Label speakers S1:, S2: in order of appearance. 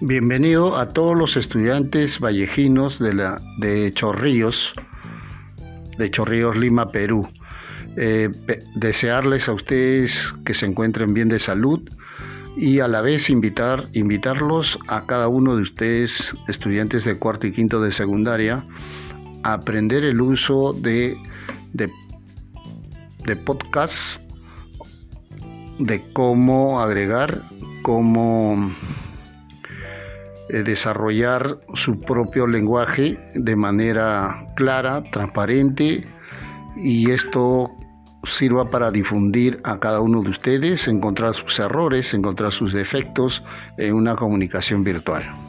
S1: Bienvenido a todos los estudiantes vallejinos de, la, de Chorrillos, de Chorrillos Lima, Perú. Eh, desearles a ustedes que se encuentren bien de salud y a la vez invitar, invitarlos a cada uno de ustedes, estudiantes de cuarto y quinto de secundaria, a aprender el uso de, de, de podcast, de cómo agregar, cómo desarrollar su propio lenguaje de manera clara, transparente y esto sirva para difundir a cada uno de ustedes, encontrar sus errores, encontrar sus defectos en una comunicación virtual.